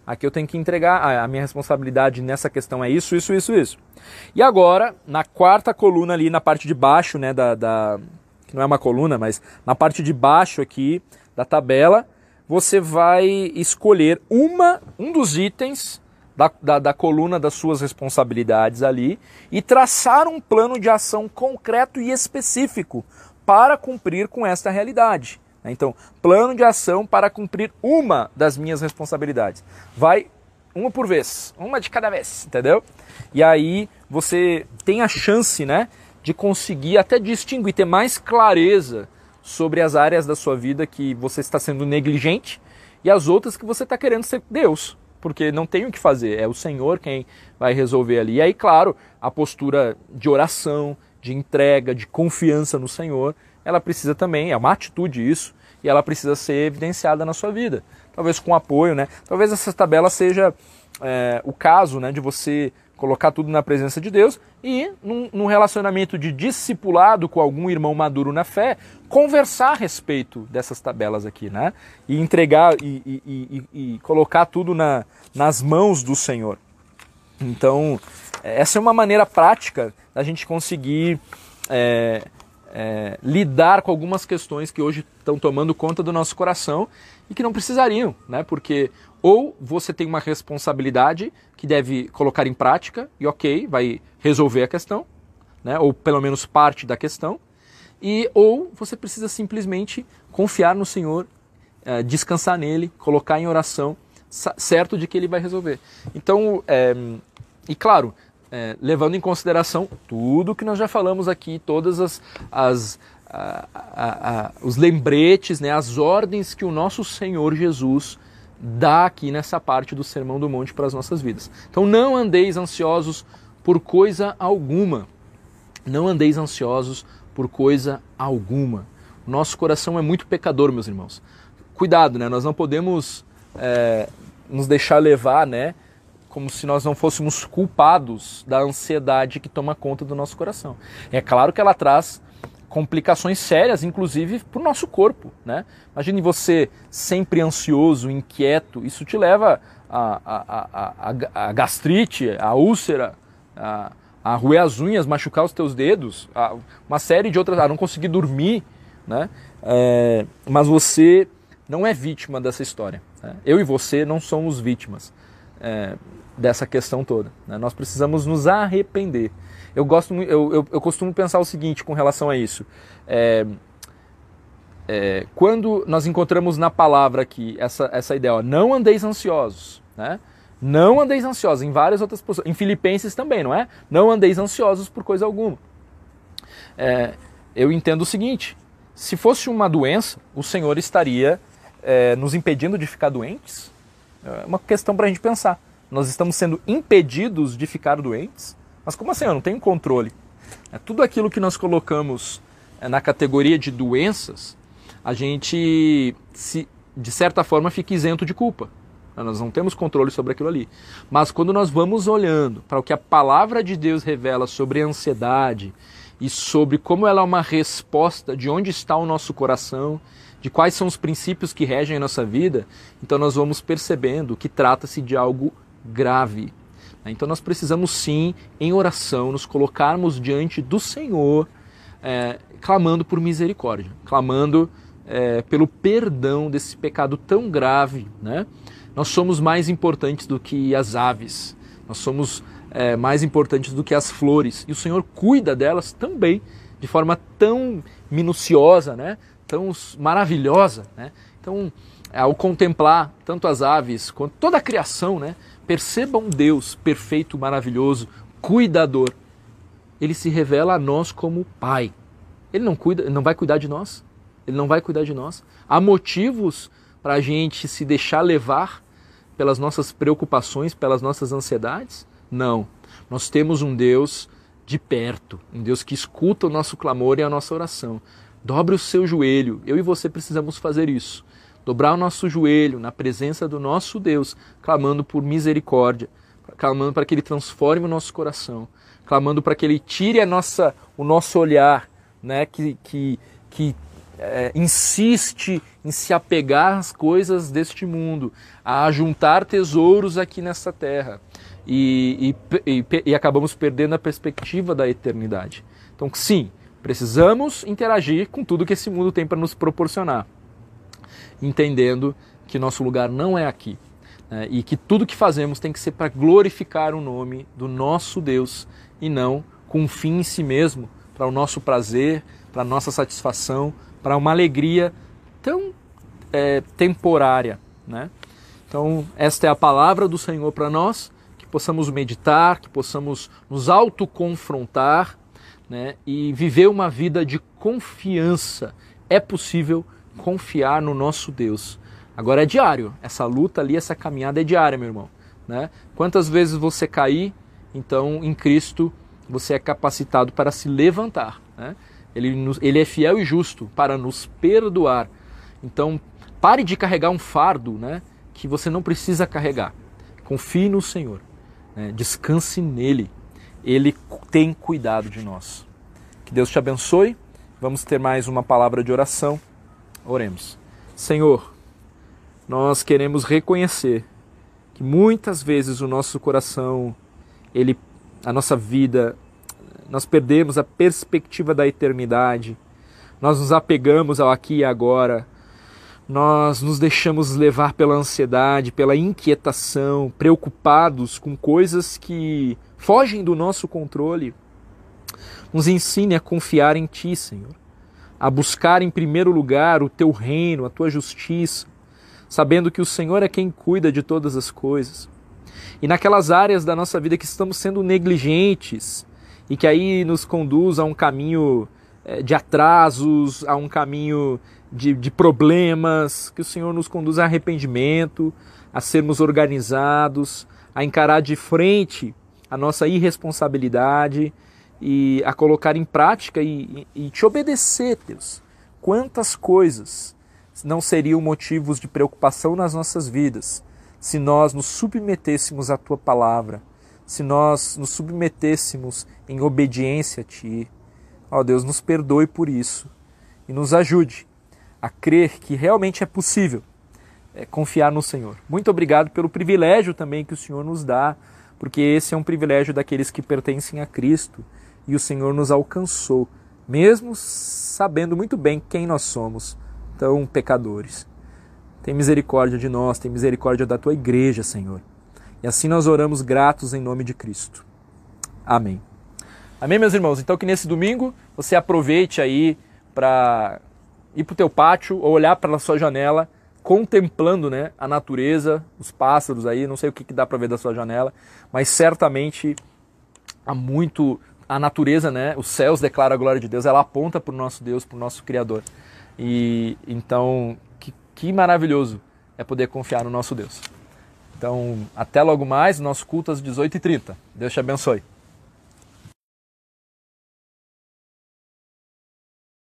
Aqui eu tenho que entregar, a minha responsabilidade nessa questão é isso, isso, isso, isso. E agora, na quarta coluna ali, na parte de baixo, né, da, da que não é uma coluna, mas na parte de baixo aqui da tabela, você vai escolher uma, um dos itens da, da, da, coluna das suas responsabilidades ali e traçar um plano de ação concreto e específico para cumprir com esta realidade. Né? Então, plano de ação para cumprir uma das minhas responsabilidades. Vai uma por vez, uma de cada vez, entendeu? E aí você tem a chance, né, de conseguir até distinguir, ter mais clareza sobre as áreas da sua vida que você está sendo negligente e as outras que você está querendo ser Deus, porque não tem o que fazer, é o Senhor quem vai resolver ali. E aí, claro, a postura de oração, de entrega, de confiança no Senhor ela precisa também, é uma atitude isso, e ela precisa ser evidenciada na sua vida. Talvez com apoio, né? Talvez essa tabela seja é, o caso né, de você colocar tudo na presença de Deus e, num, num, relacionamento de discipulado com algum irmão maduro na fé, conversar a respeito dessas tabelas aqui, né? E entregar e, e, e, e colocar tudo na, nas mãos do Senhor. Então, essa é uma maneira prática da gente conseguir é, é, lidar com algumas questões que hoje estão tomando conta do nosso coração e que não precisariam, né? Porque ou você tem uma responsabilidade que deve colocar em prática e ok, vai resolver a questão, né? Ou pelo menos parte da questão, e ou você precisa simplesmente confiar no Senhor, é, descansar nele, colocar em oração, certo de que ele vai resolver. Então, é, e claro, é, levando em consideração tudo que nós já falamos aqui, todas as, as a, a, a, os lembretes, né, as ordens que o nosso Senhor Jesus dá aqui nessa parte do Sermão do Monte para as nossas vidas. Então não andeis ansiosos por coisa alguma. Não andeis ansiosos por coisa alguma. Nosso coração é muito pecador, meus irmãos. Cuidado, né? Nós não podemos é, nos deixar levar, né? como se nós não fôssemos culpados da ansiedade que toma conta do nosso coração. É claro que ela traz complicações sérias, inclusive para o nosso corpo. Né? Imagine você sempre ansioso, inquieto, isso te leva a, a, a, a gastrite, a úlcera, a, a roer as unhas, machucar os teus dedos, uma série de outras, a não conseguir dormir. Né? É, mas você não é vítima dessa história. Né? Eu e você não somos vítimas. É, dessa questão toda. Né? Nós precisamos nos arrepender. Eu gosto, eu, eu, eu, costumo pensar o seguinte com relação a isso. É, é, quando nós encontramos na palavra aqui essa, essa ideia, ó, não andeis ansiosos, né? Não andeis ansiosos, em várias outras posições. Em Filipenses também, não é? Não andeis ansiosos por coisa alguma. É, eu entendo o seguinte: se fosse uma doença, o Senhor estaria é, nos impedindo de ficar doentes? É uma questão para a gente pensar nós estamos sendo impedidos de ficar doentes? Mas como assim? Eu não tenho controle. É, tudo aquilo que nós colocamos é, na categoria de doenças, a gente, se, de certa forma, fica isento de culpa. Nós não temos controle sobre aquilo ali. Mas quando nós vamos olhando para o que a palavra de Deus revela sobre a ansiedade e sobre como ela é uma resposta de onde está o nosso coração, de quais são os princípios que regem a nossa vida, então nós vamos percebendo que trata-se de algo grave. Então nós precisamos sim, em oração, nos colocarmos diante do Senhor, é, clamando por misericórdia, clamando é, pelo perdão desse pecado tão grave. Né? Nós somos mais importantes do que as aves, nós somos é, mais importantes do que as flores, e o Senhor cuida delas também de forma tão minuciosa, né? tão maravilhosa. Né? Então, ao contemplar tanto as aves quanto toda a criação, né? Perceba um Deus perfeito, maravilhoso, cuidador. Ele se revela a nós como Pai. Ele não cuida, não vai cuidar de nós. Ele não vai cuidar de nós. Há motivos para a gente se deixar levar pelas nossas preocupações, pelas nossas ansiedades? Não. Nós temos um Deus de perto, um Deus que escuta o nosso clamor e a nossa oração. Dobre o seu joelho. Eu e você precisamos fazer isso dobrar o nosso joelho na presença do nosso Deus, clamando por misericórdia, clamando para que Ele transforme o nosso coração, clamando para que Ele tire a nossa, o nosso olhar, né, que, que, que é, insiste em se apegar às coisas deste mundo, a juntar tesouros aqui nessa terra. E, e, e, e acabamos perdendo a perspectiva da eternidade. Então, sim, precisamos interagir com tudo que esse mundo tem para nos proporcionar entendendo que nosso lugar não é aqui. Né? E que tudo que fazemos tem que ser para glorificar o nome do nosso Deus e não com um fim em si mesmo, para o nosso prazer, para a nossa satisfação, para uma alegria tão é, temporária. Né? Então, esta é a palavra do Senhor para nós, que possamos meditar, que possamos nos autoconfrontar né? e viver uma vida de confiança. É possível confiar no nosso Deus. Agora é diário, essa luta ali, essa caminhada é diária, meu irmão. Né? Quantas vezes você cair, então em Cristo você é capacitado para se levantar. Né? Ele, ele é fiel e justo para nos perdoar Então, pare de carregar um fardo né, que você não precisa carregar. Confie no Senhor, né, descanse nele. Ele tem cuidado de nós. Que Deus te abençoe. Vamos ter mais uma palavra de oração. Oremos. Senhor, nós queremos reconhecer que muitas vezes o nosso coração, ele, a nossa vida, nós perdemos a perspectiva da eternidade, nós nos apegamos ao aqui e agora, nós nos deixamos levar pela ansiedade, pela inquietação, preocupados com coisas que fogem do nosso controle. Nos ensine a confiar em Ti, Senhor, a buscar em primeiro lugar o Teu reino, a Tua justiça, sabendo que o Senhor é quem cuida de todas as coisas. E naquelas áreas da nossa vida que estamos sendo negligentes e que aí nos conduz a um caminho eh, de atrasos, a um caminho de, de problemas, que o Senhor nos conduza a arrependimento, a sermos organizados, a encarar de frente a nossa irresponsabilidade e a colocar em prática e, e, e te obedecer, Deus. Quantas coisas não seriam motivos de preocupação nas nossas vidas se nós nos submetêssemos à tua palavra, se nós nos submetêssemos em obediência a ti. Ó oh, Deus, nos perdoe por isso e nos ajude a crer que realmente é possível é, confiar no Senhor. Muito obrigado pelo privilégio também que o Senhor nos dá, porque esse é um privilégio daqueles que pertencem a Cristo e o Senhor nos alcançou, mesmo sabendo muito bem quem nós somos tão pecadores. Tem misericórdia de nós, tem misericórdia da tua igreja, Senhor. E assim nós oramos gratos em nome de Cristo. Amém. Amém, meus irmãos? Então que nesse domingo você aproveite aí para ir para o teu pátio ou olhar para a sua janela, contemplando né, a natureza, os pássaros aí, não sei o que, que dá para ver da sua janela, mas certamente há muito a natureza, né, os céus declaram a glória de Deus, ela aponta para o nosso Deus, para o nosso Criador. E então, que, que maravilhoso é poder confiar no nosso Deus. Então, até logo mais, nosso culto às 18h30. Deus te abençoe.